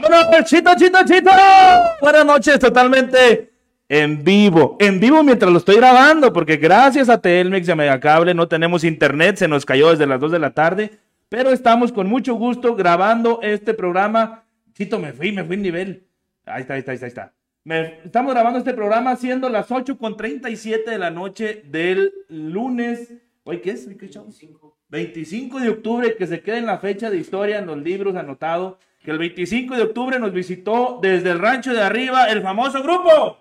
¡Vámonos! ¡Chito, chito, chito! Buenas noches, totalmente en vivo. En vivo mientras lo estoy grabando, porque gracias a Telmex y a Megacable no tenemos internet, se nos cayó desde las 2 de la tarde, pero estamos con mucho gusto grabando este programa. Chito, me fui, me fui en nivel. Ahí está, ahí está, ahí está. Ahí está. Me- estamos grabando este programa siendo las 8 con 37 de la noche del lunes. ¿Hoy qué es? ¿Hoy qué, chavos? 25 de octubre, que se quede en la fecha de historia en los libros anotado, que el 25 de octubre nos visitó desde el rancho de arriba el famoso grupo.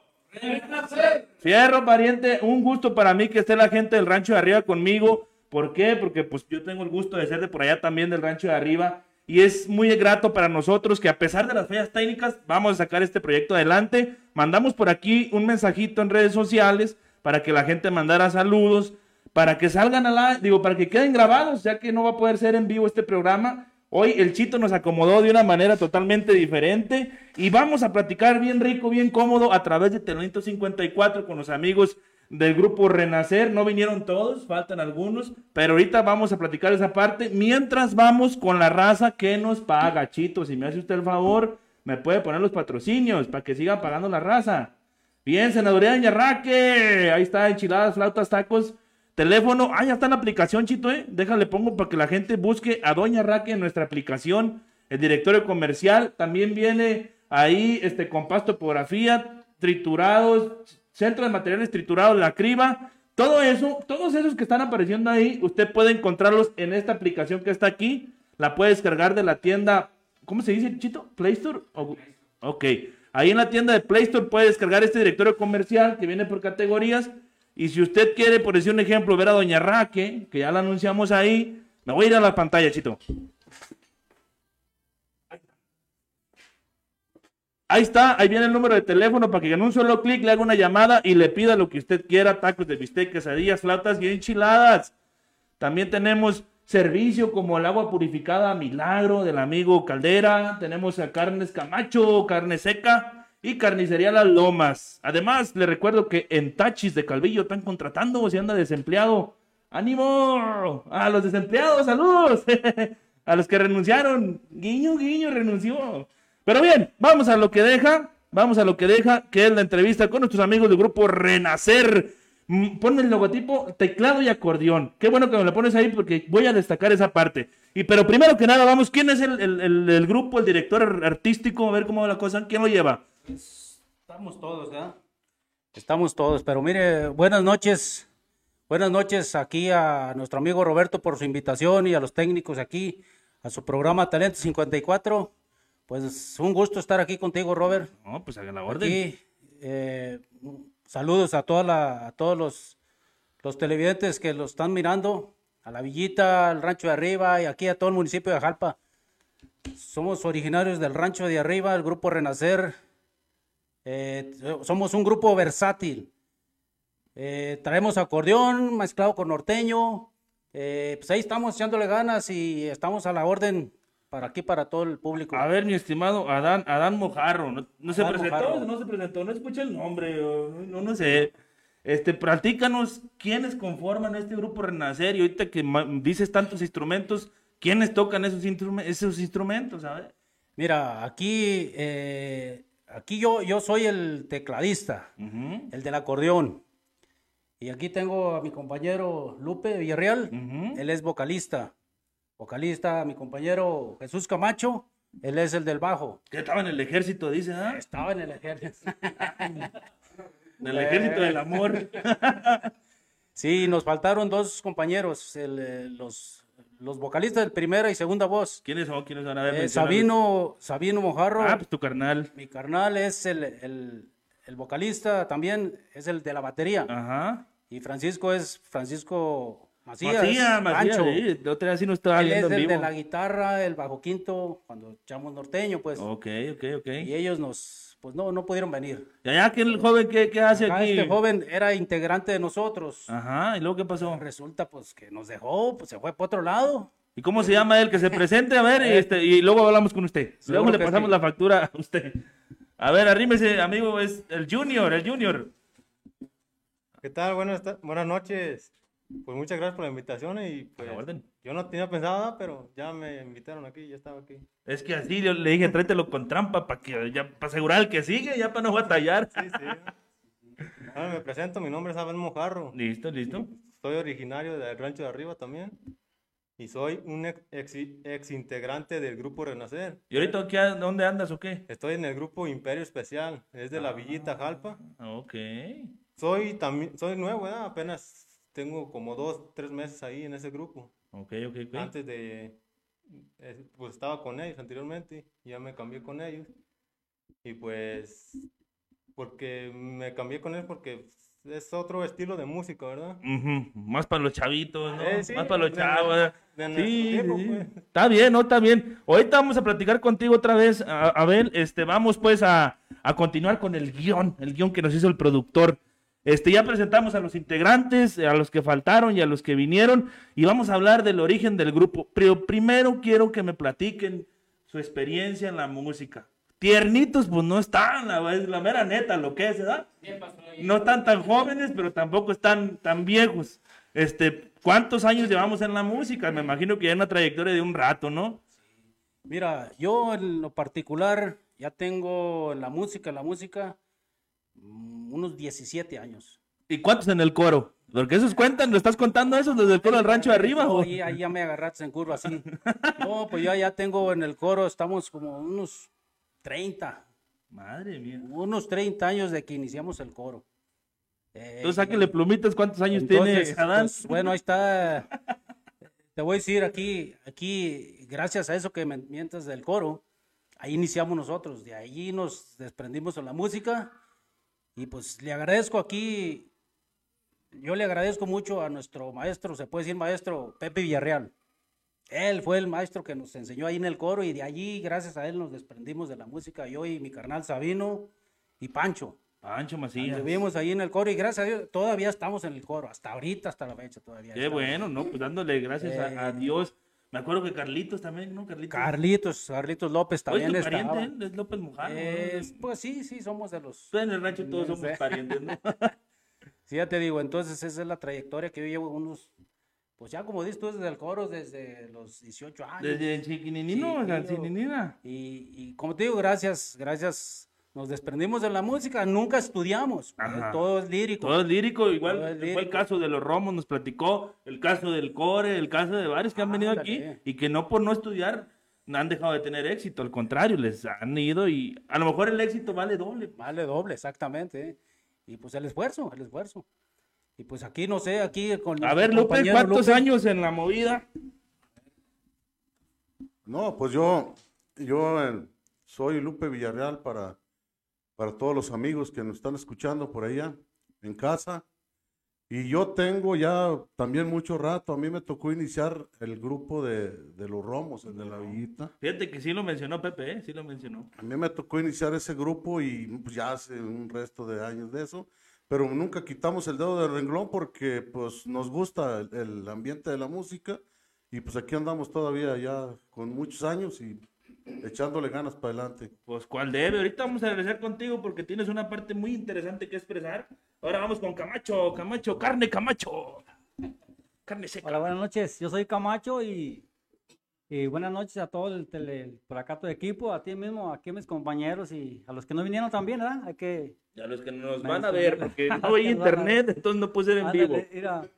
Fierro, pariente, un gusto para mí que esté la gente del rancho de arriba conmigo. ¿Por qué? Porque pues yo tengo el gusto de ser de por allá también del rancho de arriba. Y es muy grato para nosotros que a pesar de las fallas técnicas vamos a sacar este proyecto adelante. Mandamos por aquí un mensajito en redes sociales para que la gente mandara saludos, para que salgan a la, digo, para que queden grabados, ya que no va a poder ser en vivo este programa. Hoy el Chito nos acomodó de una manera totalmente diferente y vamos a platicar bien rico, bien cómodo a través de Telonito 54 con los amigos del grupo Renacer. No vinieron todos, faltan algunos, pero ahorita vamos a platicar esa parte mientras vamos con la raza que nos paga. Chito, si me hace usted el favor, me puede poner los patrocinios para que siga pagando la raza. Bien, senaduría de Ñarraque. Ahí está, enchiladas, flautas, tacos. Teléfono. Ah, ya está en la aplicación, Chito, ¿eh? Déjale, pongo para que la gente busque a Doña Raque en nuestra aplicación. El directorio comercial. También viene ahí, este, con pastopografía, triturados, centro de materiales triturados, la criba. Todo eso, todos esos que están apareciendo ahí, usted puede encontrarlos en esta aplicación que está aquí. La puede descargar de la tienda, ¿cómo se dice, Chito? ¿Play Store? O- Ok. Ahí en la tienda de Play Store puede descargar este directorio comercial que viene por categorías. Y si usted quiere, por decir un ejemplo, ver a Doña Raque, que ya la anunciamos ahí, me voy a ir a la pantalla, Chito. Ahí está, ahí viene el número de teléfono para que en un solo clic le haga una llamada y le pida lo que usted quiera, tacos de bistec, quesadillas, flautas y enchiladas. También tenemos servicio como el agua purificada Milagro del amigo Caldera. Tenemos a Carnes Camacho, carne seca y carnicería Las Lomas. Además, le recuerdo que en Tachis de Calvillo están contratando si anda desempleado. ¡Ánimo! A los desempleados, saludos. a los que renunciaron. Guiño, guiño, renunció. Pero bien, vamos a lo que deja. Vamos a lo que deja, que es la entrevista con nuestros amigos del grupo Renacer. Mm, Ponme el logotipo, teclado y acordeón. Qué bueno que me lo pones ahí porque voy a destacar esa parte. Y pero primero que nada, vamos, ¿quién es el, el- el- el grupo, el director ar- artístico? A ver cómo va la cosa. ¿Quién lo lleva? Estamos todos, ¿verdad? Estamos todos, pero mire, buenas noches. Buenas noches aquí a nuestro amigo Roberto por su invitación y a los técnicos aquí a su programa Talento 54. Pues un gusto estar aquí contigo, Robert. No, pues hagan la orden. Aquí, eh, saludos a, toda la- a todos los, los televidentes que lo están mirando, a la Villita, al Rancho de Arriba y aquí a todo el municipio de Jalpa. Somos originarios del Rancho de Arriba, el Grupo Renacer. Eh, somos un grupo versátil. Eh, traemos acordeón mezclado con norteño. Eh, pues ahí estamos echándole ganas y estamos a la orden para aquí, para todo el público. A ver, mi estimado Adán, Adán Mojarro, ¿no, no se presentó? Mojarro. No se presentó, no escuché el nombre, no, no sé. Este, platícanos quiénes conforman este grupo Renacer y ahorita que dices tantos instrumentos, ¿quiénes tocan esos, instrume- esos instrumentos? A ver. Mira, aquí, eh, aquí yo, yo soy el tecladista, el del acordeón. Y aquí tengo a mi compañero Lupe Villarreal, él es vocalista. Vocalista, mi compañero Jesús Camacho, él es el del bajo. Que estaba en el ejército, dice, ¿ah? Estaba en el ejército. En el ejército del amor. Sí, nos faltaron dos compañeros, el, eh, los, los vocalistas de primera y segunda voz. ¿Quiénes son? ¿Quiénes van a ver? Eh. Sabino, Sabino Mojarro, Ah, pues tu carnal. mi carnal es el, el- el vocalista, también es el de la batería. Ajá. Y Francisco es Francisco Macías. Macías, Macías, sí, la otra vez sí nos estaba Él es viendo en el vivo. de la guitarra, el bajo quinto, cuando echamos norteño, pues. Ok, ok, ok. Y ellos nos, pues no, no pudieron venir. ¿Y allá qué el joven qué, qué hace Acá aquí? este joven era integrante de nosotros. Ajá, ¿y luego qué pasó? Resulta pues que nos dejó, pues se fue para otro lado. ¿Y cómo se llama él? Que se presente, a ver, y, este, y luego hablamos con usted. Seguro Luego le pasamos sí. la factura a usted. A ver, arrímese, amigo, es el Junior, el Junior. ¿Qué tal? Buenas, buenas noches. Pues muchas gracias por la invitación y pues, yo no tenía pensado nada, pero ya me invitaron aquí, ya estaba aquí. Es que así yo le dije, tráetelo con trampa para que ya para asegurar el que sigue, ya para no batallar. Sí, sí. Bueno, me presento, mi nombre es Abel Mojarro. Listo, listo. Soy originario del rancho de arriba también. Y soy un ex, integrante del grupo Renacer. ¿Y ahorita qué, dónde andas o qué? Estoy en el grupo Imperio Especial, es de la ah, Villita Jalpa. Ok. Soy también, soy nuevo, ¿verdad? apenas tengo como dos, tres meses ahí en ese grupo. Ok, ok, ok. Antes de, eh, pues estaba con ellos anteriormente, ya me cambié con ellos. Y pues, porque me cambié con ellos porque es otro estilo de música, ¿verdad? Más para los chavitos, ¿no? Eh, Más para los chavos. sí, pues. está bien, ¿no? Está bien. Ahorita vamos a platicar contigo otra vez, Abel. Este, vamos pues a, a continuar con el guion, el guion que nos hizo el productor. Este, ya presentamos a los integrantes, a los que faltaron y a los que vinieron, y vamos a hablar del origen del grupo. Pero primero quiero que me platiquen su experiencia en la música. Tiernitos, pues no están, la, la mera neta, lo que es, ¿verdad? No están tan jóvenes, pero tampoco están tan viejos. Este, ¿cuántos años llevamos en la música? Me imagino que ya una trayectoria de un rato, ¿no? Mira, yo en lo particular ya tengo en la música, la música, unos 17 años. ¿Y cuántos en el coro? Porque esos cuentan, ¿lo estás contando eso desde el coro del rancho de arriba? ahí, ya me agarraste en curva así. no, pues ya, ya tengo en el coro, estamos como unos 30. Madre mía. Unos 30 años de que iniciamos el coro. Eh, entonces, sáquenle plumitas, ¿cuántos años tiene Adán? Pues, bueno, ahí está. Te voy a decir aquí, aquí, gracias a eso que me mientas del coro, ahí iniciamos nosotros. De ahí nos desprendimos de la música. Y pues le agradezco aquí, yo le agradezco mucho a nuestro maestro, se puede decir maestro, Pepe Villarreal. Él fue el maestro que nos enseñó ahí en el coro y de allí, gracias a él, nos desprendimos de la música. Yo y mi carnal Sabino y Pancho. Pancho Macías. Vivimos ahí en el coro y gracias a Dios todavía estamos en el coro, hasta ahorita, hasta la fecha todavía. Qué bueno, ¿no? Pues dándole gracias a, eh, Dios. Me acuerdo que Carlitos también, ¿no? Carlitos, Carlitos, Carlitos López también ¿Es pariente, ¿eh? ¿Es López Mujano? Pues sí, sí, somos de los... en el rancho todos somos parientes, ¿no? sí, ya te digo, entonces esa es la trayectoria que yo llevo unos pues ya como dices tú desde el coro, desde los 18 años. Desde chiquininino, y, y como te digo, gracias, gracias. Nos desprendimos de la música, nunca estudiamos. Todo es lírico. Todo es lírico, igual fue el caso de los Romos, nos platicó, el caso del Core, el caso de varios que han venido aquí y que no por no estudiar han dejado de tener éxito, al contrario, les han ido y a lo mejor el éxito vale doble. Vale doble, exactamente. Y pues el esfuerzo, el esfuerzo. Y pues aquí, no sé, aquí con... A ver, Lupe, ¿cuántos años en la movida? No, pues yo, yo eh, soy Lupe Villarreal para, para todos los amigos que nos están escuchando por allá en casa. Y yo tengo ya también mucho rato, a mí me tocó iniciar el grupo de, de los Romos, el de la Villita. Fíjate que sí lo mencionó Pepe, ¿eh? sí lo mencionó. A mí me tocó iniciar ese grupo y pues, ya hace un resto de años de eso pero nunca quitamos el dedo del renglón porque pues nos gusta el, ambiente de la música y pues aquí andamos todavía ya con muchos años y echándole ganas para adelante. Pues cuál debe, ahorita vamos a regresar contigo porque tienes una parte muy interesante que expresar. Ahora vamos con Camacho, Camacho, carne Camacho. Carne seca. Hola, buenas noches. Yo soy Camacho y y buenas noches a todo el, tele, por acá el equipo, a ti mismo, aquí a mis compañeros y a los que no vinieron también, ¿verdad? Hay que... Y a los que nos van a ver, porque no hay internet, entonces no puede ser en vivo. Mira,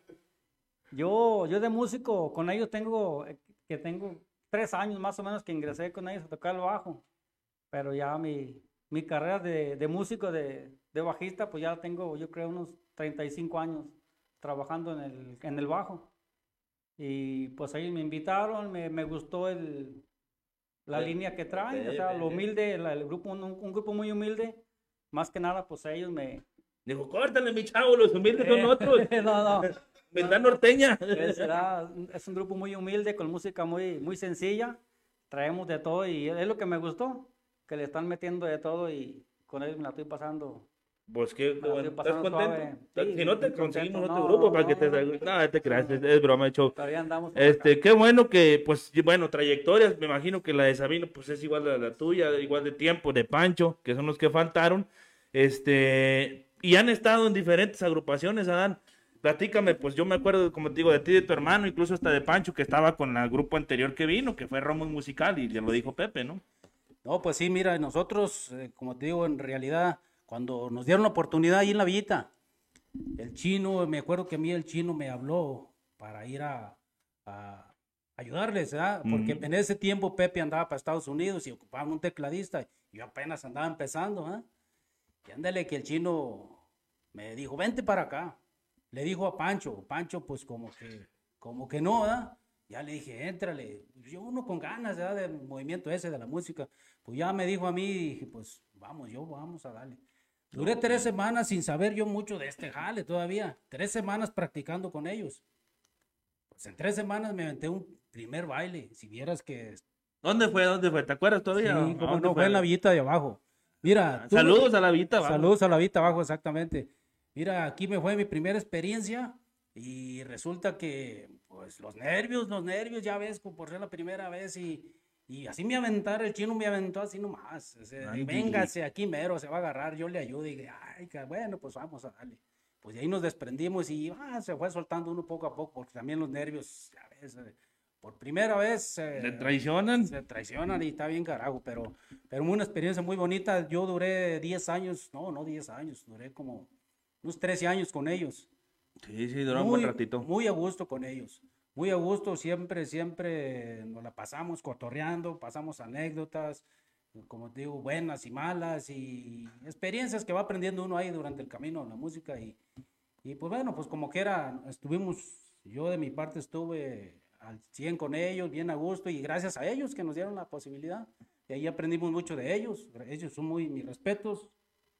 yo, yo de músico, con ellos tengo, que tengo tres años más o menos que ingresé con ellos a tocar el bajo, pero ya mi, mi carrera de, de músico, de, de, bajista, pues ya tengo, yo creo, unos 35 años trabajando en el, en el bajo. Y pues ahí me invitaron, me, me gustó el, la línea que traen, o sea, lo humilde, el grupo, un, grupo muy humilde, más que nada, pues ellos me... Dijo, córtale, mi chavo, los humildes son otros. no, no. ¿Verdad norteña? Es, un grupo muy humilde, con música muy, muy sencilla, traemos de todo y es lo que me gustó, que le están metiendo de todo y con ellos me la estoy pasando pues que estás contento. si no te conseguimos otro grupo para que te no, te creas, es, broma, hecho. Todavía andamos. Este, qué bueno que, pues, bueno, trayectorias, me imagino que la de Sabino, pues es igual a la tuya, igual de tiempo, de Pancho, que son los que faltaron. Este, y han estado en diferentes agrupaciones, Adán. Platícame, pues yo me acuerdo, como te digo, de ti y de tu hermano, incluso hasta de Pancho, que estaba con el grupo anterior que vino, que fue Romos Musical, y ya lo dijo Pepe, ¿no? No, pues sí, mira, nosotros, eh, como te digo, en realidad, cuando nos dieron la oportunidad ahí en la villita, el chino, me acuerdo que a mí el chino me habló para ir a, a ayudarles, ¿verdad? Porque Ujú. en ese tiempo Pepe andaba para Estados Unidos y ocupaban un tecladista, y yo apenas andaba empezando, ¿ah? Y ándale que el chino me dijo, vente para acá. Le dijo a Pancho, Pancho pues como que, como que no, ¿verdad? Ya le dije, éntrale. Yo uno con ganas, ¿verdad? Del movimiento ese, de la música. Pues ya me dijo a mí, y dije, pues vamos, yo vamos a darle. Duré tres semanas sin saber yo mucho de este jale todavía. Tres semanas practicando con ellos. Pues en tres semanas me aventé un primer baile. Si vieras que... ¿Dónde fue? ¿Dónde fue? ¿Te acuerdas Sí, todavía? ¿A como dónde no, fue en la villita de abajo. Mira, tú- Saludos a la Vita, va. Saludos a la Vita abajo, exactamente. Mira, aquí me fue mi primera experiencia y resulta que, pues, los nervios, los nervios, ya ves, por ser la primera vez y, y así me aventaron, el chino me aventó así nomás. o sea, Ay, véngase aquí mero, se va a agarrar, yo le ayudo y ay, bueno, pues vamos a darle. Pues de ahí nos desprendimos y ah, se fue soltando uno poco a poco, porque también los nervios, ya ves, eh, por primera vez... eh, ¿Te traicionan? se traicionan y está bien carajo, pero, pero una experiencia muy bonita. Yo duré 10 años, no, no 10 años, duré como unos 13 años con ellos. Sí, sí, duró un buen ratito. Muy a gusto con ellos. Muy a gusto, siempre, siempre nos la pasamos cotorreando, pasamos anécdotas, como te digo, buenas y malas y experiencias que va aprendiendo uno ahí durante el camino la música. Y, y pues bueno, pues como que era, estuvimos, yo de mi parte estuve al 100 con ellos, bien a gusto y gracias a ellos que nos dieron la posibilidad. Y ahí aprendimos mucho de ellos. Ellos son muy, mis respetos,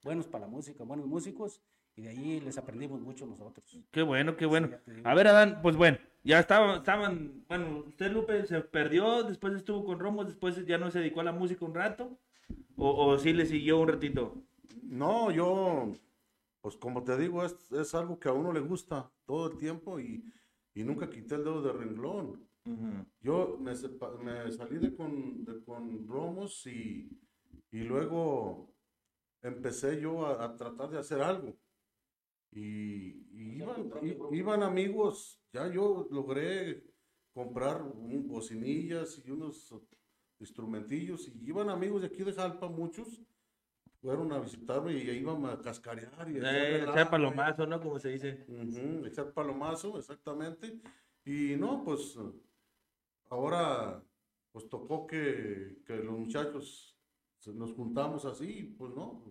buenos para la música, buenos músicos. Y de ahí les aprendimos mucho nosotros. Qué bueno, qué bueno. A ver, Adán, pues bueno, ya estaban, estaban, bueno, usted Lupe se perdió, después estuvo con Romos, después ya no se dedicó a la música un rato, o, o sí le siguió un ratito. No, yo, pues como te digo, es, es algo que a uno le gusta todo el tiempo y, y nunca quité el dedo de renglón. Yo me, sepa- me salí de con, de con Romos y, y luego empecé yo a, a tratar de hacer algo. Y, y iban, i- iban amigos, ya yo logré comprar un- bocinillas y unos instrumentillos y iban amigos de aquí de Jalpa, muchos, fueron a visitarme y iban a cascarear. Y echar Eh, echar y- palomazo, ¿no? Como se dice. Echar palomazo, exactamente. Y no, pues ahora pues tocó que, que los muchachos nos juntamos así, pues no.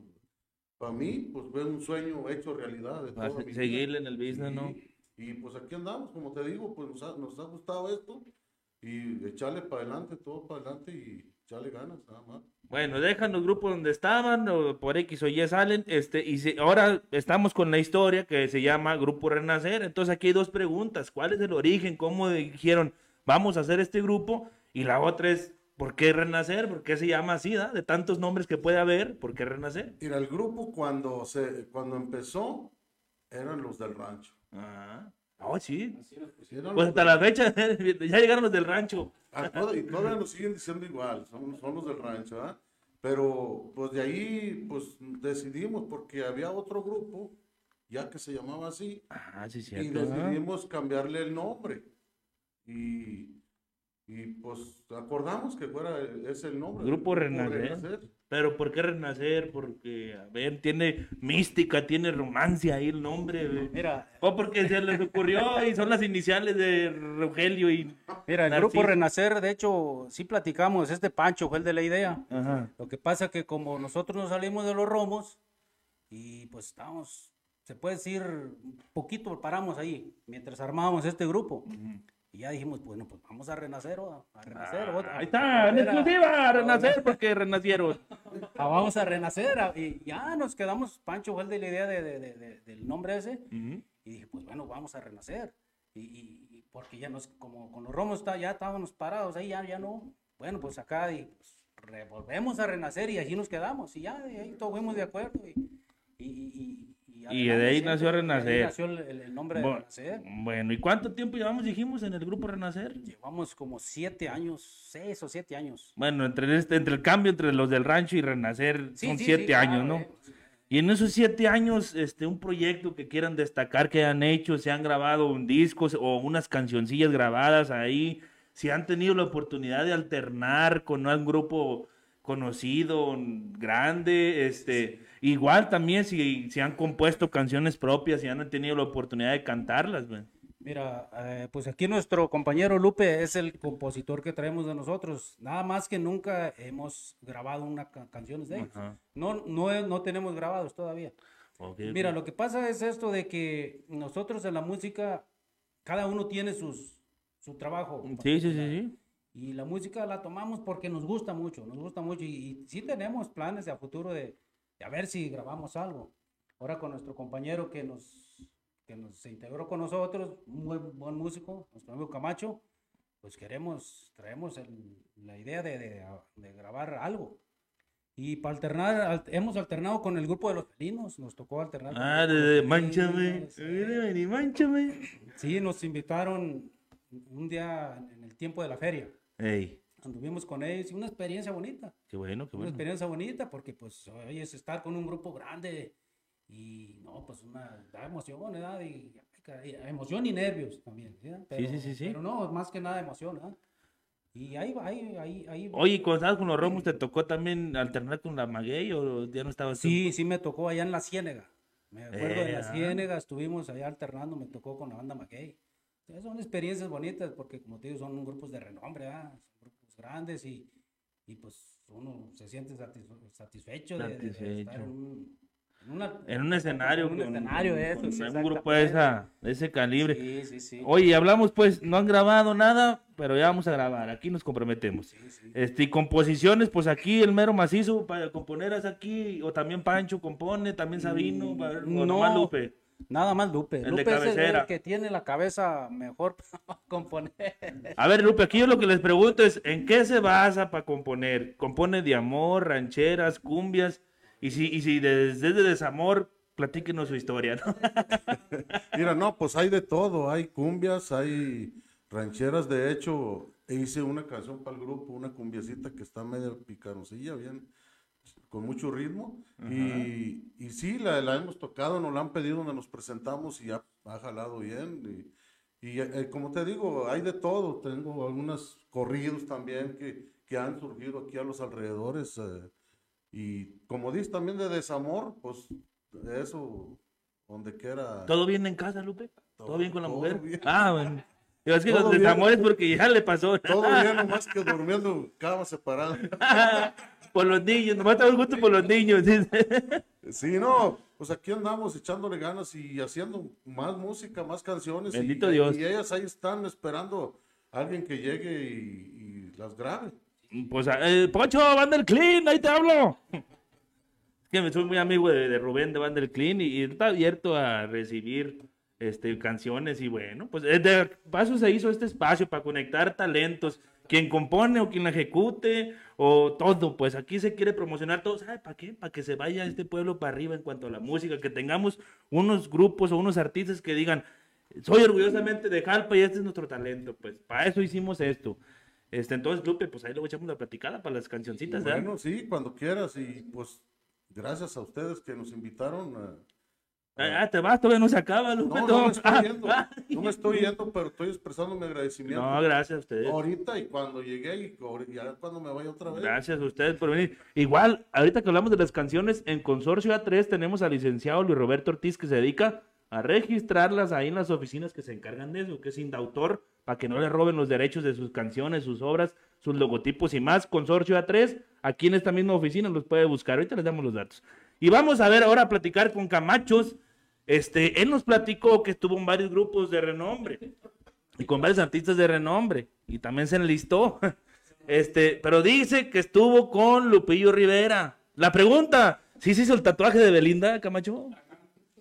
Para mí, pues fue un sueño hecho realidad. De toda mi seguirle vida. en el business, ¿no? Y, y, pues aquí andamos, como te digo, pues nos ha, nos ha gustado esto y echarle para adelante, todo para adelante y echarle ganas, nada más. Bueno, dejan los grupos donde estaban, o por X o Y salen, este, y se- ahora estamos con la historia que se llama Grupo Renacer. Entonces aquí hay dos preguntas. ¿Cuál es el origen? ¿Cómo dijeron vamos a hacer este grupo? Y la otra es, ¿por qué Renacer? ¿Por qué se llama así? da? De tantos nombres que puede haber, ¿por qué Renacer? Mira, el grupo cuando, se, cuando empezó eran los del rancho. Ah, oh, sí. Pues hasta la fecha ya llegaron los del rancho. Toda- y todavía nos siguen diciendo igual, son, son los del rancho, ¿ah? Pero pues de ahí pues decidimos porque había otro grupo ya que se llamaba así Ah, sí, y cierto. ah. decidimos cambiarle el nombre y, y pues acordamos que fuera ese el nombre. Grupo Renacer. Pero ¿por qué Renacer? Porque, a ver, tiene mística, tiene romancia ahí el nombre. güey. Mira, O porque se les ocurrió y son las iniciales de Rogelio y... mira, el Narciso. grupo Renacer, de hecho, sí platicamos, este Pancho fue el de la idea. Ajá. Lo que pasa que como nosotros nos salimos de los romos y pues estábamos, se puede decir, un poquito paramos ahí mientras armábamos este grupo. Y ya dijimos, bueno, pues vamos a renacer, ¿o? a renacer. ¿o? Ahí está, en exclusiva, a Renacer porque renacieron. Ah, vamos a renacer. ah, Y ya nos quedamos, Pancho fue el de la idea de- de- de- de- del nombre ese. Y dije, pues bueno, vamos a renacer. Y, y- y porque ya nos, como con los romos está, ya estábamos parados ahí, ya, ya no. Bueno, pues acá y, pues, volvemos a renacer y allí nos quedamos. Y ya, de ahí todos fuimos de acuerdo. Y, y, y, Y de ahí nació. De ahí Renacer. nació el, nombre de Bu- Renacer. Bueno, ¿y cuánto tiempo llevamos, dijimos, en el grupo Renacer? Llevamos como siete años, seis o siete años. Bueno, entre, este, entre el cambio entre los del rancho y Renacer Sí, son sí, siete sí, años, claro, ¿no? eh. Y en esos siete años, este, un proyecto que quieran destacar que han hecho, se han grabado un disco o unas cancioncillas grabadas ahí, si han tenido la oportunidad de alternar con un grupo conocido, grande, este, igual también si, si han compuesto canciones propias, si han tenido la oportunidad de cantarlas, güey. Mira, eh, pues aquí nuestro compañero Lupe es el compositor que traemos de nosotros. Nada más que nunca hemos grabado una ca- canciones de ellos. Ajá. No, no, no tenemos grabados todavía. Ok, Mira, ok. lo que pasa es esto de que nosotros en la música, cada uno tiene sus, su trabajo. Sí, sí, sí, sí. Y la música la tomamos porque nos gusta mucho, nos gusta mucho. Y, y sí tenemos planes de a futuro de, de a ver si grabamos algo. Ahora con nuestro compañero que nos, que nos se integró con nosotros, un muy buen músico, nuestro amigo Camacho, pues queremos, traemos el- la idea de, de- de grabar algo. Y para alternar, al- hemos alternado con el grupo de los felinos, nos tocó alternar. Ah, de, manchame, manchame. Sí, nos invitaron un día en el tiempo de la feria. Ey, Anduvimos con ellos y una experiencia bonita. qué bueno, qué Una bueno. experiencia bonita porque pues hoy es estar con un grupo grande y no, pues una, da emoción, ¿verdad? Y, caray, emoción y nervios también, ¿verdad? Pero, sí, sí, sí. Pero no, más que nada emoción, ¿verdad? Y ahí, va, ahí, ahí, ahí. Oye, cuando estabas con los Romos, ¿te tocó también alternar con la Maguey o ya no estabas? Sí, sí me tocó allá en la Ciénega. Me acuerdo de la. Ciénega, estuvimos allá alternando, me tocó con la banda McKay. Entonces, son experiencias bonitas porque, como te digo, son grupos de renombre, ¿verdad? Son grupos grandes y, y pues uno se siente satis- satisfecho, de- de- de, Satisfecho. estar en un, en una- En un escenario. En un con- escenario, con- eso, con sí, un grupo de, esa, de ese calibre. Sí, sí, sí. Oye, hablamos pues, no han grabado nada, pero ya vamos a grabar, aquí nos comprometemos. Sí, sí. Este, y composiciones, pues aquí el mero macizo para componer es aquí, o también Pancho compone, también Sabino, no. Lupe. Nada más Lupe. El de Lupe es el- cabecera. el que tiene la cabeza mejor para componer. A ver, Lupe, aquí yo lo que les pregunto es, ¿en qué se basa para componer? ¿Compone de amor, rancheras, cumbias? Y si, y si desde de desamor, platíquenos su historia, ¿no? Mira, no, pues hay de todo, hay cumbias, hay rancheras, de hecho, hice una canción para el grupo, una cumbiacita que está medio picanosilla, bien, con mucho ritmo, y, y sí, la, la hemos tocado, nos la han pedido donde nos presentamos y ha, ha jalado bien, y, y, eh, como te digo, hay de todo, tengo algunos corridos también que, que han surgido aquí a los alrededores, eh, y como dices también de desamor, pues eso, donde quiera. ¿Todo bien en casa, Lupe? ¿Todo, Todo- bien con la mujer? bien. Ah, bueno. Yo, es que Todo los desamores porque ya le pasó. Todo bien, nomás que durmiendo cama separada. por los niños, nomás te gusto por los niños. Sí, no, pues aquí andamos echándole ganas y haciendo más música, más canciones. y- Bendito Dios. Y ellas ahí están esperando a alguien que llegue y, y las grabe. Pues, eh, Poncho, Van Clean, ahí te hablo. Es que me soy muy amigo de, de Rubén de Van Clean y, y está abierto a recibir este, canciones y bueno, pues eh, de paso se hizo este espacio para conectar talentos, quien compone o quien la ejecute o todo, pues aquí se quiere promocionar todo, ¿sabe para qué? Para que se vaya este pueblo para arriba en cuanto a la música, que tengamos unos grupos o unos artistas que digan, soy orgullosamente de Jalpa y este es nuestro talento, pues para eso hicimos esto. Este, entonces, Lupe, pues ahí luego echamos la platicada para las cancioncitas, ¿verdad? Bueno, sí, cuando quieras y pues gracias a ustedes que nos invitaron. a- Ah, ah, te vas, todavía no se acaba, Lupe. No, no me estoy Ah, yendo, no me estoy yendo, pero estoy expresando mi agradecimiento. No, gracias a ustedes. Ahorita y cuando llegué y ya cuando me vaya otra vez. Gracias a ustedes por venir. Igual, ahorita que hablamos de las canciones, en Consorcio A3 tenemos al licenciado Luis Roberto Ortiz que se dedica a registrarlas ahí en las oficinas que se encargan de eso, que es Indautor, para que no le roben los derechos de sus canciones, sus obras, sus logotipos y más. Consorcio A3, aquí en esta misma oficina los puede buscar. Ahorita les damos los datos. Y vamos a ver ahora a platicar con Camachos. Este, él nos platicó que estuvo en varios grupos de renombre y con varios artistas de renombre y también se enlistó. Este, pero dice que estuvo con Lupillo Rivera. La pregunta, ¿sí se hizo el tatuaje de Belinda, Camacho?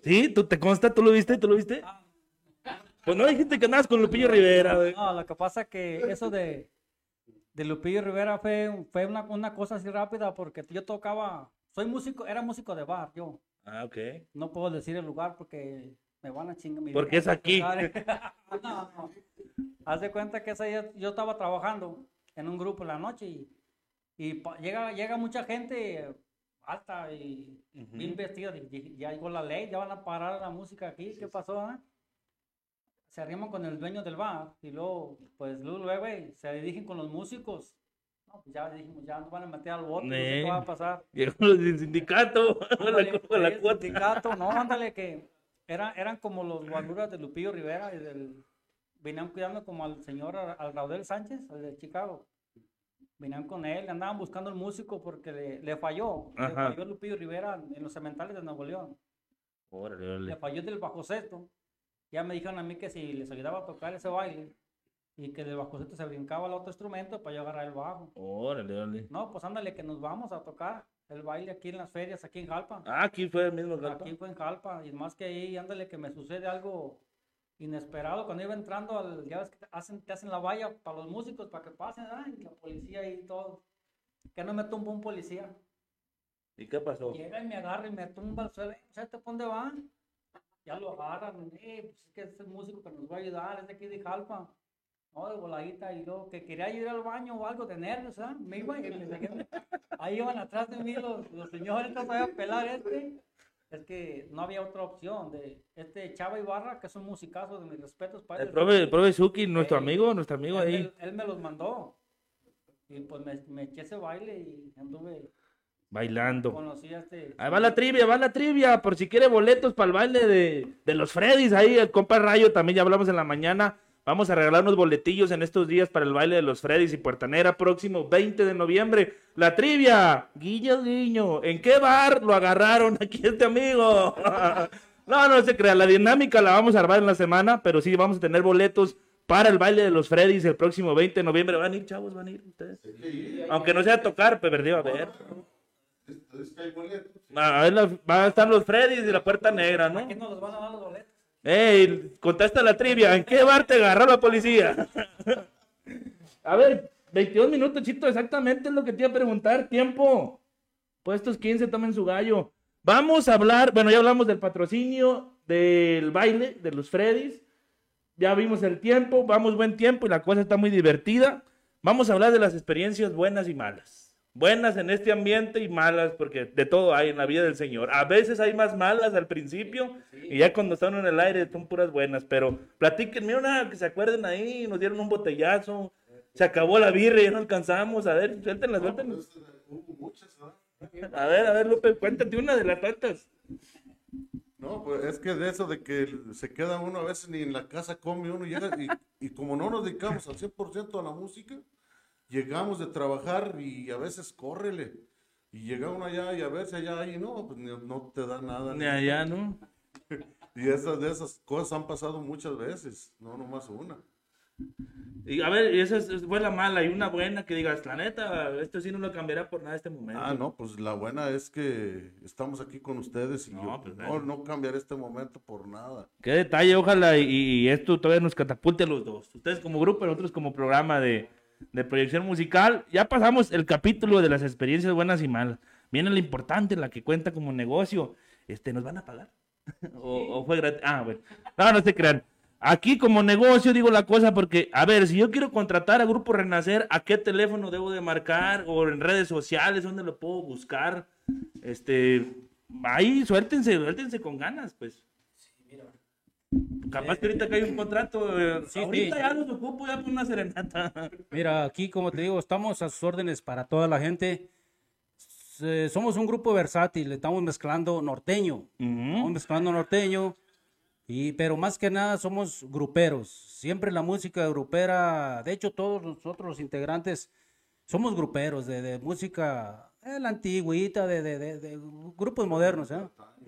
¿Sí? ¿Tú te consta? ¿Tú lo viste? ¿Tú lo viste? Pues no dijiste que andabas con Lupillo Rivera. No, lo que pasa es que eso de, de Lupillo Rivera fue, fue una, una cosa así rápida porque yo tocaba, soy músico, era músico de bar, yo. Ah, ok. No puedo decir el lugar porque me van a chingar mi Porque es aquí. no, no. Haz de cuenta que ese día yo estaba trabajando en un grupo en la noche y, llega, llega mucha gente alta y bien vestida. Ya llegó la ley, ya van a parar la música aquí. ¿Qué pasó? ah? Se arriman con el dueño del bar y luego, pues luego, luego eh, se dirigen con los músicos. No, pues ya dijimos, ya nos van a meter al bote, no sé qué va a pasar. Llegó los la, la el cuota. sindicato, no, ándale, que era, eran como los guaruras de Lupillo Rivera y del, venían cuidando como al señor, al Raudel Sánchez, al de Chicago. Venían con él, andaban buscando el músico porque le, le falló, le Ajá. falló Lupillo Rivera en los cementales de Nuevo León, Órale, le falló del bajo sexto. Ya me dijeron a mí que si les ayudaba a tocar ese baile y que del bajo sexto se brincaba al otro instrumento para yo agarrar el bajo. Órale, órale. No, pues ándale, que nos vamos a tocar el baile aquí en las ferias, aquí en Jalpa. Ah, aquí fue el mismo Jalpa. Aquí fue en Jalpa, y más que ahí, ándale, que me sucede algo inesperado. Cuando iba entrando, al, ya ves que te hacen, te hacen la valla para los músicos, para que pasen, ay, la policía y todo. Que no me tumba un policía. ¿Y qué pasó? Llega y me agarra y me tumba al suelo. ¿Sabes para dónde va? Ya lo agarran. Eh, pues es que es el músico que nos va a ayudar, es de aquí de Jalpa. No, de voladita. Y luego que quería ir al baño o algo de nervios, ¿ah? Me iba y me Ahí iban atrás de mí los, los señores, no sabía pelar este. Es que no había otra opción. De este Chava Ibarra, que es un musicazo de mis respetos para El profe, el profe Suki, nuestro Ey, amigo, nuestro amigo él, ahí. Él, él me los mandó. Y pues me, me eché ese baile y anduve, Bailando. conocí a este. Ahí va la trivia, va la trivia, por si quiere boletos para el baile de, de los Freddys, ahí el compa Rayo, también ya hablamos en la mañana, vamos a regalar unos boletillos en estos días para el baile de los Freddys y Puertanera, próximo 20 de noviembre, la trivia, guiño, guiño, ¿en qué bar lo agarraron aquí este amigo? no, no se crea, la dinámica la vamos a armar en la semana, pero sí vamos a tener boletos para el baile de los Freddys el próximo 20 de noviembre, van a ir chavos, van a ir ustedes, aunque no sea a tocar, pues perdió, a ver. Es que hay boletos. A ver, la- van a estar los Freddys y la puerta negra, ¿no? ¿Aquí nos los van a dar los boletos? Ey, contesta la trivia. ¿En qué bar te agarró la policía? a ver, 22 minutos, chito, exactamente es lo que te iba a preguntar. Tiempo. Puestos 15, tomen su gallo. Vamos a hablar, bueno, ya hablamos del patrocinio, del baile, de los Freddys. Ya vimos el tiempo, vamos buen tiempo y la cosa está muy divertida. Vamos a hablar de las experiencias buenas y malas. Buenas en este ambiente y malas, porque de todo hay en la vida del Señor. A veces hay más malas al principio y ya cuando están en el aire son puras buenas. Pero platíquenme una que se acuerden ahí, nos dieron un botellazo, se acabó la birra y ya no alcanzamos. A ver, suéltenla, suéltenla. Pues, ¿verdad? A ver, a ver, Lupe, cuéntate una de las tantas. No, pues es que de eso de que se queda uno a veces ni en la casa come uno llega y, y como no nos dedicamos al 100% a la música, llegamos de trabajar y a veces córrele. Y llega uno allá y a ver si allá hay, no, pues ni- no te da nada. Ni allá, ¿no? Y esas, de esas cosas han pasado muchas veces, no nomás una. Y a ver, y esa es, fue la mala y una buena que digas, la neta, esto sí no lo cambiará por nada este momento. Ah, no, pues la buena es que estamos aquí con ustedes y No, yo pues, no, no cambiaré este momento por nada. Qué detalle, ojalá y, y esto todavía nos catapulte a los dos. Ustedes como grupo y nosotros como programa de, de proyección musical. Ya pasamos el capítulo de las experiencias buenas y malas. Viene la importante, la que cuenta como negocio. Este, ¿Nos van a pagar? ¿O, o fue gratis? Ah, bueno. No, no se crean. Aquí como negocio digo la cosa porque, a ver, si yo quiero contratar a Grupo Renacer, ¿a qué teléfono debo de marcar? ¿O en redes sociales? ¿Dónde lo puedo buscar? Este, ahí suéltense, suéltense con ganas, pues. Capaz que ahorita que hay un contrato, eh, Sí, ahorita sí. ya los ocupo ya por una serenata. Mira, aquí como te digo, estamos a sus órdenes para toda la gente. Se- Somos un grupo versátil, estamos mezclando norteño, estamos mezclando norteño, y, pero más que nada somos gruperos. Siempre la música grupera, de hecho todos nosotros los integrantes somos gruperos de, de música, eh, la antigüita, de, de- de- de grupos modernos, ¿eh?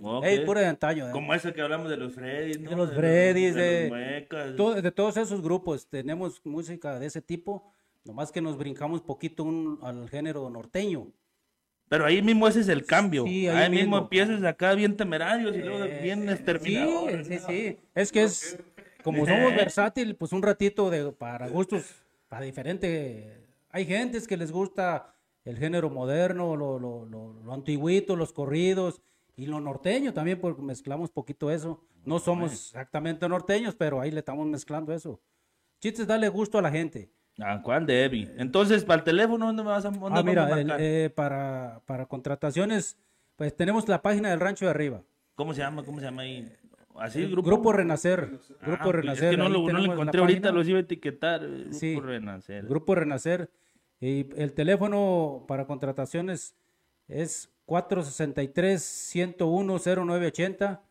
Ok. Ey, pura de antaño, ¿eh? Como ese que hablamos de los Freddys, ¿no? De los Freddys, de- los de todos esos grupos tenemos música de ese tipo, nomás que nos brincamos poquito un- al género norteño. Pero ahí mismo ese es el cambio. Sí, ahí, ahí mismo mismo. empiezas acá bien temerarios y luego bien Sí, exterminadores. sí, sí. Es que es, como somos versátil, pues un ratito de, para gustos, para diferente. Hay gentes que les gusta el género moderno, lo, lo, lo, lo antiguito, los corridos y lo norteño también, porque mezclamos poquito eso. No somos exactamente norteños, pero ahí le estamos mezclando eso. Chistes, darle gusto a la gente. Ah, ¿cuál Debbie? Entonces, para el teléfono, ¿dónde me vas a, dónde Ah, mira, a el, eh, para, para contrataciones Pues tenemos la página del Rancho de Arriba. ¿Cómo se llama? ¿Cómo se llama ahí? Así, Grupo, Grupo Renacer. Ah, Grupo Renacer. Es que no lo, no lo encontré ahorita, los iba a etiquetar. eh, Grupo Sí. Renacer. Grupo Renacer. Y el teléfono para contrataciones es 463-101-0980.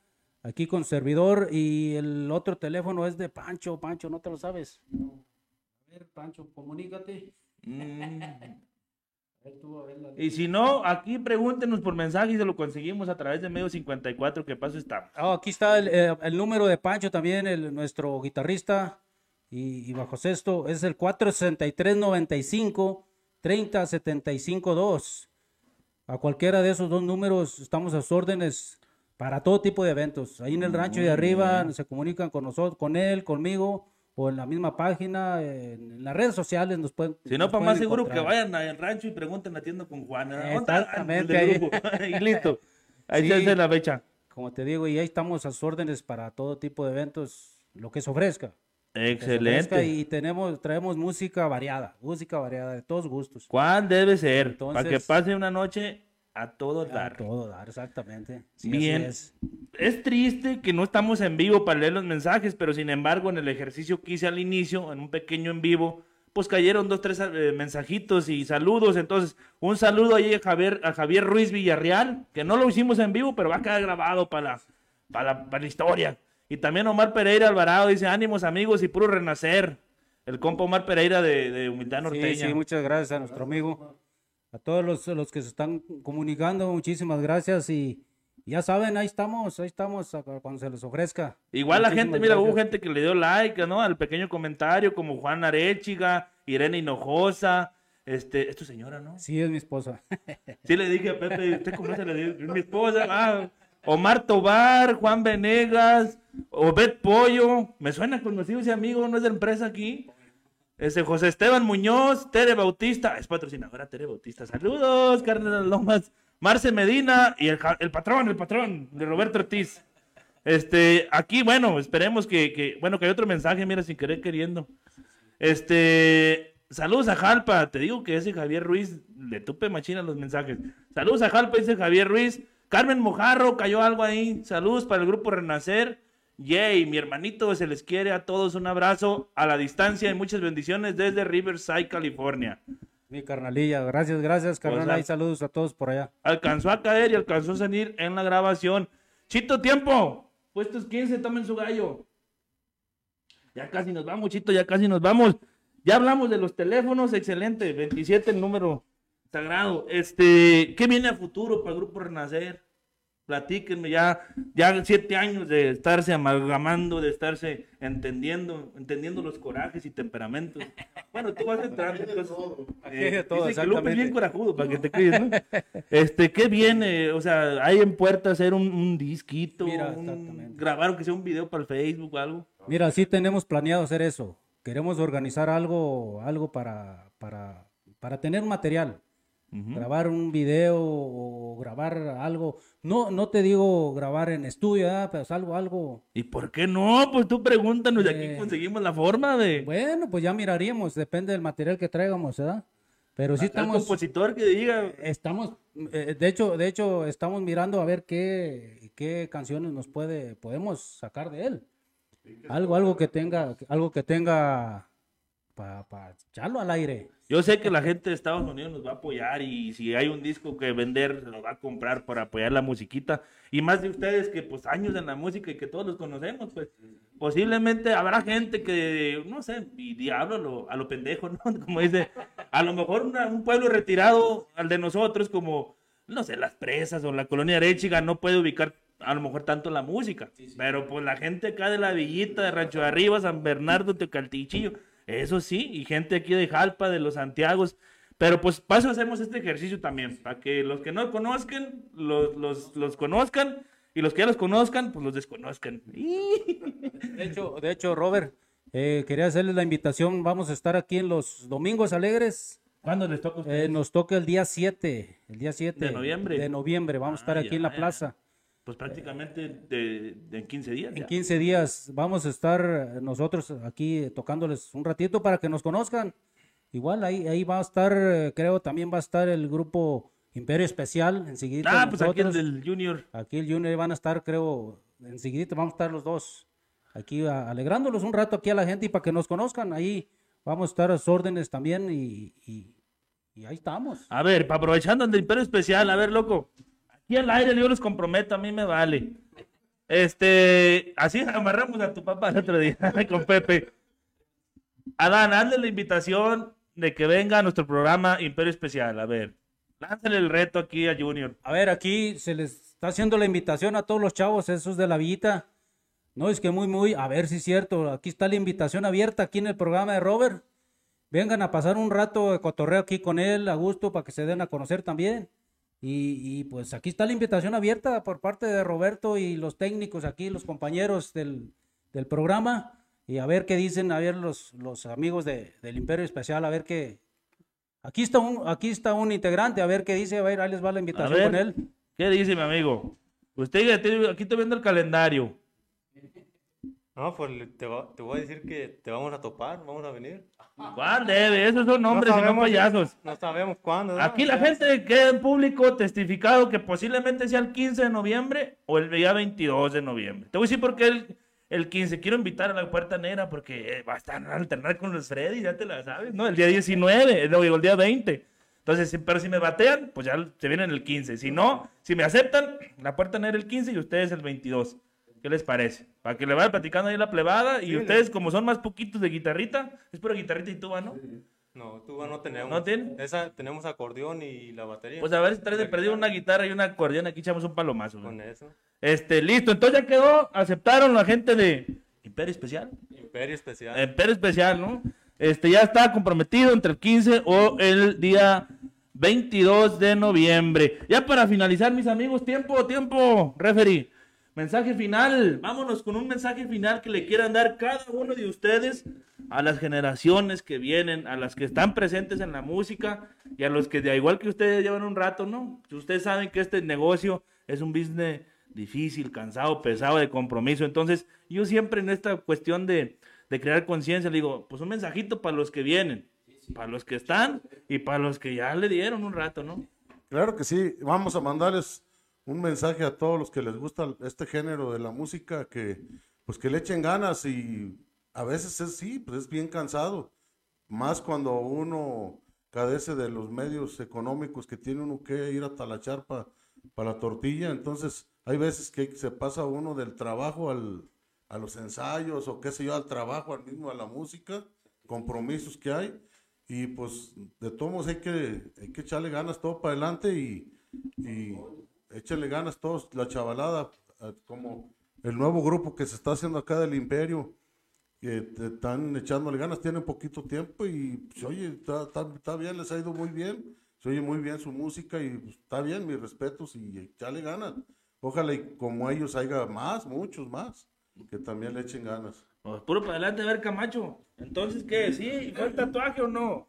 Aquí con servidor. Y el otro teléfono es de Pancho. Pancho, ¿no te lo sabes? A ver, Pancho, comunícate. Mm. Y si no, aquí pregúntenos por mensaje y se lo conseguimos a través de medio 54 que paso estamos. Ah, aquí está el, eh, el número de Pancho también, el, nuestro guitarrista y, y bajo sexto, es el 463-95 30-75-2. A cualquiera de esos dos números estamos a sus órdenes para todo tipo de eventos. Ahí en el rancho de arriba se comunican con nosotros, con él, conmigo, o en la misma página, en, las redes sociales nos pueden. Si no, para más seguro que vayan al rancho y pregunten atiendo con Juan. ¿Dónde está? Exactamente, ahí. y listo. Ahí Sí. se hace la fecha. Como te digo, y ahí estamos a sus órdenes para todo tipo de eventos, lo que se ofrezca. Excelente. Y tenemos, traemos música variada, música variada, de todos gustos. ¿Cuál debe ser? para que Entonces- pase una noche a todo A dar. todo dar, exactamente. Sí, Bien. es. Es triste que no estamos en vivo para leer los mensajes, pero sin embargo, en el ejercicio que hice al inicio, en un pequeño en vivo, pues cayeron dos, tres eh, mensajitos y saludos. Entonces, un saludo ahí a Javier, a Javier Ruiz Villarreal, que no lo hicimos en vivo, pero va a quedar grabado para para para la historia. Y también Omar Pereira Alvarado dice: ánimos amigos y puro renacer. El compa Omar Pereira de, de Humildad Norteña. Sí, sí, muchas gracias a nuestro amigo. A todos los, los que se están comunicando, muchísimas gracias. Y ya saben, ahí estamos, ahí estamos cuando se les ofrezca. Igual la gente, Muchísimas mira, hubo gracias. gente que le dio like, ¿no? Al pequeño comentario, como Juan Arechiga, Irene Hinojosa, este, es tu señora, ¿no? Sí, es mi esposa. Sí le dije a Pepe, ¿usted cómo se le dijo? Es mi esposa, ah, Omar Tobar, Juan Venegas, Obed Pollo, me suena conocido ese amigo, no es de empresa aquí. Ese José Esteban Muñoz, Tere Bautista, es patrocinadora Tere Bautista. Saludos, las lomas. Marce Medina y el patrón, el patrón de Roberto Ortiz. Este, aquí, bueno, esperemos que, que- bueno, que hay otro mensaje, mira, sin querer queriendo. Este, saludos a Jalpa, te digo que ese Javier Ruiz le tupe machina los mensajes. Saludos a Jalpa, dice Javier Ruiz. Carmen Mojarro, cayó algo ahí. Saludos para el grupo Renacer. Yay, mi hermanito, se les quiere a todos un abrazo a la distancia y muchas bendiciones desde Riverside, California. Mi carnalilla, gracias, gracias, carnal. sea- y saludos a todos por allá. Alcanzó a caer y alcanzó a salir en la grabación. Chito, tiempo. Puestos 15, tomen su gallo. Ya casi nos vamos, Chito, ya casi nos vamos. Ya hablamos de los teléfonos, excelente. 27 el número sagrado. Este, ¿qué viene a futuro para el Grupo Renacer? Platíquenme, ya, ya siete años de estarse amalgamando, de estarse entendiendo, entendiendo los corajes y temperamentos. Bueno, tú vas entrando. entonces, Aquí hay de todo, dice que Lupe es bien corajudo, para que te crees, ¿no? Este, ¿qué viene? O sea, hay en puerta hacer un, un disquito, Mira, un- grabar que sea un video para el Facebook o algo. Mira, sí tenemos planeado hacer eso. Queremos organizar algo, algo para, para, para tener material. Grabar un video o grabar algo. No, no te digo grabar en estudio, pero algo, algo. ¿Y por qué no? Pues tú pregúntanos, de aquí Eh, conseguimos la forma de... Bueno, pues ya miraríamos, depende del material que traigamos, ¿verdad? Pero sí el estamos, compositor que diga... estamos, eh, de hecho, de hecho, estamos mirando a ver qué, qué canciones nos puede, podemos sacar de él. Algo, algo que tenga, algo que tenga para echarlo al aire. Yo sé que la gente de Estados Unidos nos va a apoyar y si hay un disco que vender, se lo va a comprar para apoyar la musiquita. Y más de ustedes que pues años en la música y que todos los conocemos, pues posiblemente habrá gente que, no sé, y diablo a lo, a lo pendejo, ¿no? Como dice, a lo mejor una- un pueblo retirado al de nosotros como, no sé, las presas o la colonia Arechiga no puede ubicar a lo mejor tanto la música. Pero pues la gente acá de la Villita, de Rancho de Arriba, San Bernardo, Tecaltichillo, eso sí, y gente aquí de Jalpa, de los Santiagos. Pero pues para eso hacemos este ejercicio también, para que los que no conozcan, los, los, los conozcan, y los que ya los conozcan, pues los desconozcan. De hecho, de hecho, Robert, eh, quería hacerles la invitación. Vamos a estar aquí en los Domingos Alegres. ¿Cuándo les toca a Eh, nos toca el día 7, el día 7 ¿De noviembre? De noviembre. Vamos a estar Ah, aquí ya, en la ya. plaza. Pues prácticamente de, de en 15 días. En ya. 15 días vamos a estar nosotros aquí tocándoles un ratito para que nos conozcan. Igual ahí, ahí va a estar, creo, también va a estar el grupo Imperio Especial, enseguida. Ah, pues aquí el del Junior. Aquí el Junior van a estar, creo, enseguida vamos a estar los dos aquí a- alegrándolos un rato aquí a la gente y para que nos conozcan. Ahí vamos a estar a sus órdenes también y, y- y ahí estamos. A ver, aprovechando el Imperio Especial, a ver, loco. Aquí al aire yo los comprometo, a mí me vale. Este, así amarramos a tu papá el otro día con Pepe. Adán, hazle la invitación de que venga a nuestro programa Imperio Especial. A ver, lánzale el reto aquí a Junior. A ver, aquí se les está haciendo la invitación a todos los chavos, esos de la villita. No, es que muy, muy, a ver si es cierto. Aquí está la invitación abierta aquí en el programa de Robert. Vengan a pasar un rato de cotorreo aquí con él, a gusto, para que se den a conocer también. Y, y, pues aquí está la invitación abierta por parte de Roberto y los técnicos aquí, los compañeros del, del programa. Y a ver qué dicen, a ver los, los amigos de- del Imperio Especial, a ver qué. Aquí está un, aquí está un integrante, a ver qué dice, a ver, ahí les va la invitación ver, con él. ¿qué dice mi amigo? Usted aquí estoy viendo el calendario. No, pues te, va- te voy a decir que te vamos a topar, vamos a venir. ¿Cuál debe? Esos son hombres y no payasos. No sabemos cuándo. ¿verdad? Aquí la gente queda en público testificado que posiblemente sea el 15 de noviembre o el día 22 de noviembre. Te voy a decir por qué el, el 15. Quiero invitar a la Puerta Negra porque eh, va a estar a alternar con los Freddy, ya te la sabes, ¿no? El día 19, eh, no, el día 20. Entonces, pero si me batean, pues ya se vienen el 15. Si no, si me aceptan, la Puerta Negra el 15 y ustedes el 22. ¿Qué les parece? Para que le vaya platicando ahí la plebada y ustedes, como son más poquitos de guitarrita, es pura guitarrita y tuba, ¿no? No, tuba no tenemos. ¿No tiene? Esa, tenemos acordeón y la batería. Pues a ver si traes de perdido una guitarra y una acordeón, aquí echamos un palomazo. güey. Con eso. Este, listo, entonces ya quedó, aceptaron la gente de Imperio Especial. Imperio Especial. Imperio Especial, ¿no? Este, ya está comprometido entre el 15 o el día 22 de noviembre. Ya para finalizar, mis amigos, tiempo, tiempo, referee. Mensaje final, vámonos con un mensaje final que le quieran dar cada uno de ustedes a las generaciones que vienen, a las que están presentes en la música y a los que de igual que ustedes llevan un rato, ¿no? Si ustedes saben que este negocio es un business difícil, cansado, pesado, de compromiso. Entonces, yo siempre en esta cuestión de, de crear conciencia, le digo, pues un mensajito para los que vienen, para los que están y para los que ya le dieron un rato, ¿no? Claro que sí, vamos a mandarles un mensaje a todos los que les gusta este género de la música, que pues que le echen ganas y a veces es sí, pues es bien cansado, más cuando uno cadece de los medios económicos que tiene uno que ir a talachar para la tortilla, entonces hay veces que se pasa uno del trabajo al, a los ensayos o qué sé yo, al trabajo, al mismo a la música, compromisos que hay. Y pues de todos hay que, hay que echarle ganas todo para adelante y échenle ganas todos, la chavalada, como el nuevo grupo que se está haciendo acá del Imperio, que te están echándole ganas, tienen poquito tiempo y pues, oye, está, está- está bien, les ha ido muy bien, se oye muy bien su música y pues, está bien, mis respetos y echarle ganas. Ojalá y como ellos haya más, muchos más, que también le echen ganas. Pues puro para adelante, a ver, Camacho. Entonces, ¿qué? ¿Sí? ¿Fue el tatuaje o no?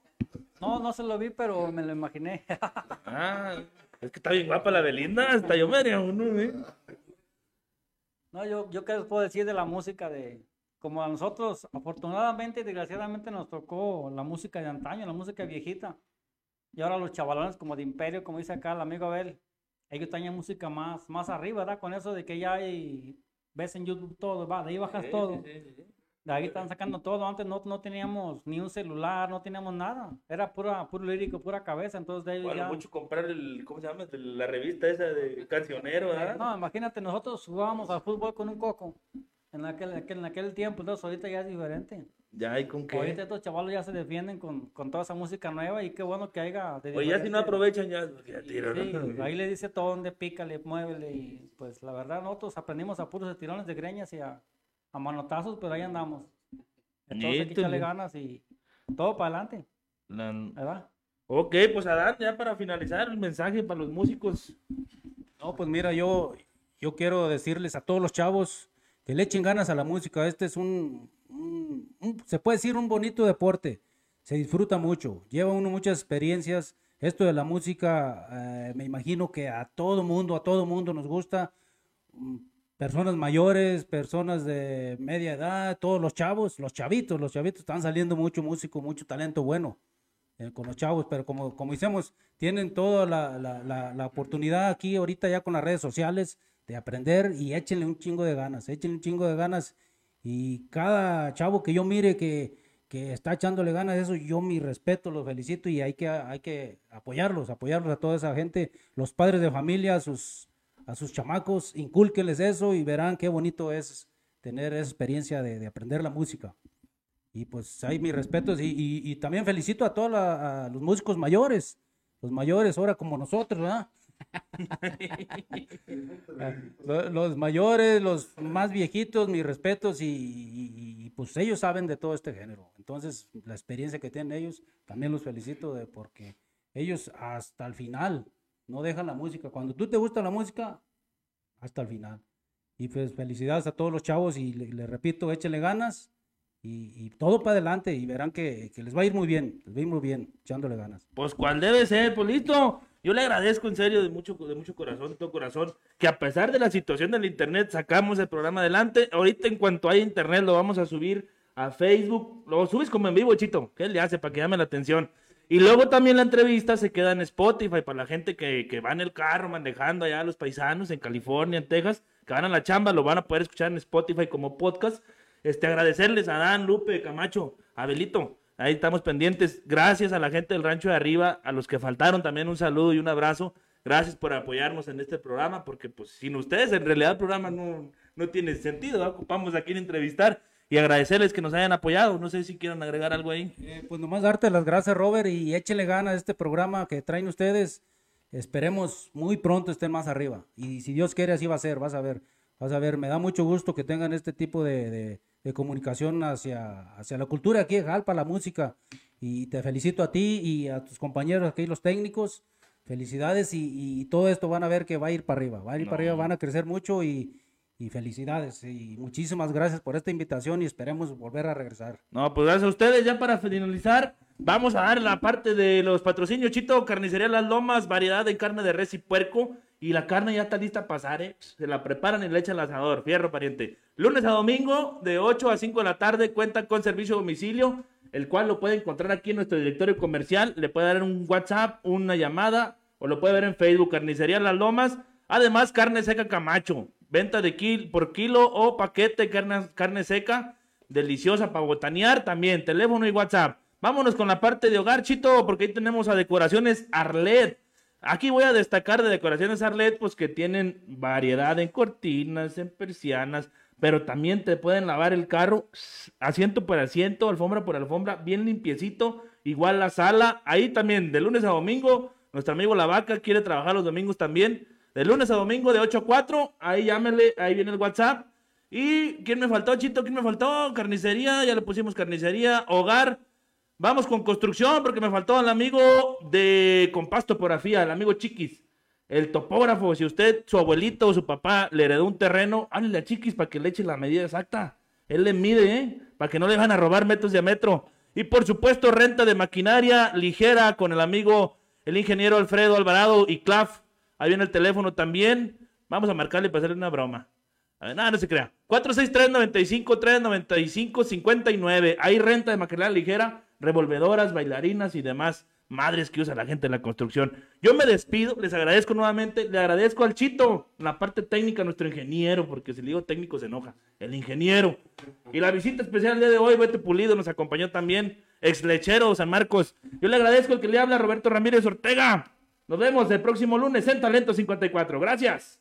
No, no se lo vi, pero me lo imaginé. Ah, es que está bien guapa la Belinda, hasta yo me haría uno, ¿eh? No, yo, yo qué les puedo decir de la música de, como a nosotros, afortunadamente y desgraciadamente nos tocó la música de antaño, la música viejita. Y ahora los chavalones como de Imperio, como dice acá el amigo Abel, ellos tenían música más, más arriba, ¿verdad? Con eso de que ya hay, ves en YouTube todo, va, de ahí bajas todo. De ahí están sacando todo. Antes no, no teníamos ni un celular, no teníamos nada. Era pura, puro lírico, pura cabeza. Entonces de ahí Bueno, ya... mucho comprar el, ¿cómo se llama? La revista esa de cancionero, ¿verdad? No, imagínate, nosotros jugábamos al fútbol con un coco. En aquel, en aquel tiempo, entonces ahorita ya es diferente. Ya hay con Ahorita qué. estos chavalos ya se defienden con, con toda esa música nueva y qué bueno que haya. Oye, ya si no aprovechan, ya, ya tiro, Sí, ¿no? ahí le dice todo donde pícale, muévele y pues la verdad nosotros aprendimos a puros estirones de greñas y a, a manotazos, pero ahí andamos. Entonces hay que Nito, echarle ¿no? ganas y todo para adelante, La- ¿verdad? Ok, pues Adán, ya para finalizar el mensaje para los músicos. No, pues mira, yo, yo quiero decirles a todos los chavos que le echen ganas a la música. Este es un, un- un- se puede decir, un bonito deporte. Se disfruta mucho, lleva uno muchas experiencias. Esto de la música, eh, me imagino que a todo mundo, a todo mundo nos gusta. Personas mayores, personas de media edad, todos los chavos, los chavitos, los chavitos están saliendo mucho músico, mucho talento bueno. eh, con los chavos, pero como, como decimos, tienen toda la, la, la, oportunidad aquí ahorita ya con las redes sociales de aprender y échenle un chingo de ganas, échenle un chingo de ganas y cada chavo que yo mire que, que está echándole ganas eso, yo mi respeto, los felicito y hay que, hay que apoyarlos, apoyarlos a toda esa gente, los padres de familia, sus, a sus chamacos, incúlquenles eso y verán qué bonito es tener esa experiencia de, de aprender la música. Y pues hay mis respetos y, también felicito a todos los músicos mayores, los mayores ahora como nosotros, ¿verdad? Lo- los mayores, los más viejitos, mis respetos y- y, pues ellos saben de todo este género. Entonces la experiencia que tienen ellos, también los felicito de porque ellos hasta el final no dejan la música. Cuando tú te gusta la música, hasta el final. Y pues felicidades a todos los chavos y le, repito, échenle ganas y, todo para adelante y verán que, les va a ir muy bien, les va a ir muy bien, echándole ganas. Pues cuál debe ser, pues listo. Yo le agradezco en serio de mucho, de mucho corazón, de todo corazón, que a pesar de la situación del internet sacamos el programa adelante. Ahorita en cuanto haya internet lo vamos a subir a Facebook. Lo subes como en vivo, Chito. ¿Qué le hace para que llame la atención? Y luego también la entrevista se queda en Spotify para la gente que, que va en el carro manejando allá, los paisanos en California, en Texas, que van a la chamba, lo van a poder escuchar en Spotify como podcast. Este, agradecerles a Dan, Lupe, Camacho, Abelito. Ahí estamos pendientes. Gracias a la gente del rancho de arriba, a los que faltaron también un saludo y un abrazo. Gracias por apoyarnos en este programa, porque pues sin ustedes en realidad el programa no, no tiene sentido. Ocupamos aquí en entrevistar y agradecerles que nos hayan apoyado. No sé si quieren agregar algo ahí. Eh, pues nomás darte las gracias, Robert, y échenle ganas a este programa que traen ustedes. Esperemos muy pronto estén más arriba. Y si Dios quiere, así va a ser, vas a ver. Vas a ver, me da mucho gusto que tengan este tipo de, de- de comunicación hacia, hacia la cultura aquí en Jalpa, la música. Y te felicito a ti y a tus compañeros aquí, los técnicos. Felicidades y, y todo esto van a ver que va a ir para arriba. Va a ir para arriba, van a crecer mucho y, y felicidades. Y muchísimas gracias por esta invitación y esperemos volver a regresar. No, pues gracias a ustedes. Ya para finalizar, vamos a dar la parte de los patrocinios. Chito, carnicería Las Lomas, variedad de carne de res y puerco. Y la carne ya está lista a pasar, ¿eh? Se la preparan y le echan al asador. Fierro, pariente. Lunes a domingo, de 8 a 5 de la tarde, cuenta con servicio a domicilio, el cual lo puede encontrar aquí en nuestro directorio comercial. Le puede dar un WhatsApp, una llamada, o lo puede ver en Facebook, Carnicería Las Lomas. Además, carne seca Camacho. Venta de kil por kilo o paquete, carne, carne seca. Deliciosa para botanear también. Teléfono y WhatsApp. Vámonos con la parte de hogar, Chito, porque ahí tenemos a Decoraciones Arlet. Aquí voy a destacar de Decoraciones Arlet, pues que tienen variedad en cortinas, en persianas, pero también te pueden lavar el carro asiento por asiento, alfombra por alfombra, bien limpiecito. Igual la sala, ahí también, de lunes a domingo, nuestro amigo La Vaca quiere trabajar los domingos también. De lunes a domingo, de 8 a 4, ahí llámele, ahí viene el WhatsApp. ¿Y quién me faltó, Chito? ¿Quién me faltó? Carnicería, ya le pusimos carnicería, hogar. Vamos con construcción, porque me faltó el amigo de Compás Topografía, el amigo Chiquis, el topógrafo. Si usted, su abuelito o su papá le heredó un terreno, háblele a Chiquis para que le eche la medida exacta. Él le mide, ¿eh? Para que no le van a robar metros de metro. Y por supuesto, renta de maquinaria ligera con el amigo, el ingeniero Alfredo Alvarado y Claf. Ahí viene el teléfono también. Vamos a marcarle para hacerle una broma. A ver, nada, no se crea. 463-95-395-59. Hay renta de maquinaria ligera, revolvedoras, bailarinas y demás madres que usa la gente en la construcción. Yo me despido, les agradezco nuevamente, le agradezco al Chito, la parte técnica, nuestro ingeniero, porque si le digo técnico se enoja, el ingeniero. Y la visita especial el día de hoy, Vete Pulido, nos acompañó también, ex lechero San Marcos. Yo le agradezco el que le habla, Roberto Ramírez Ortega. Nos vemos el próximo lunes en Talento 54. Gracias.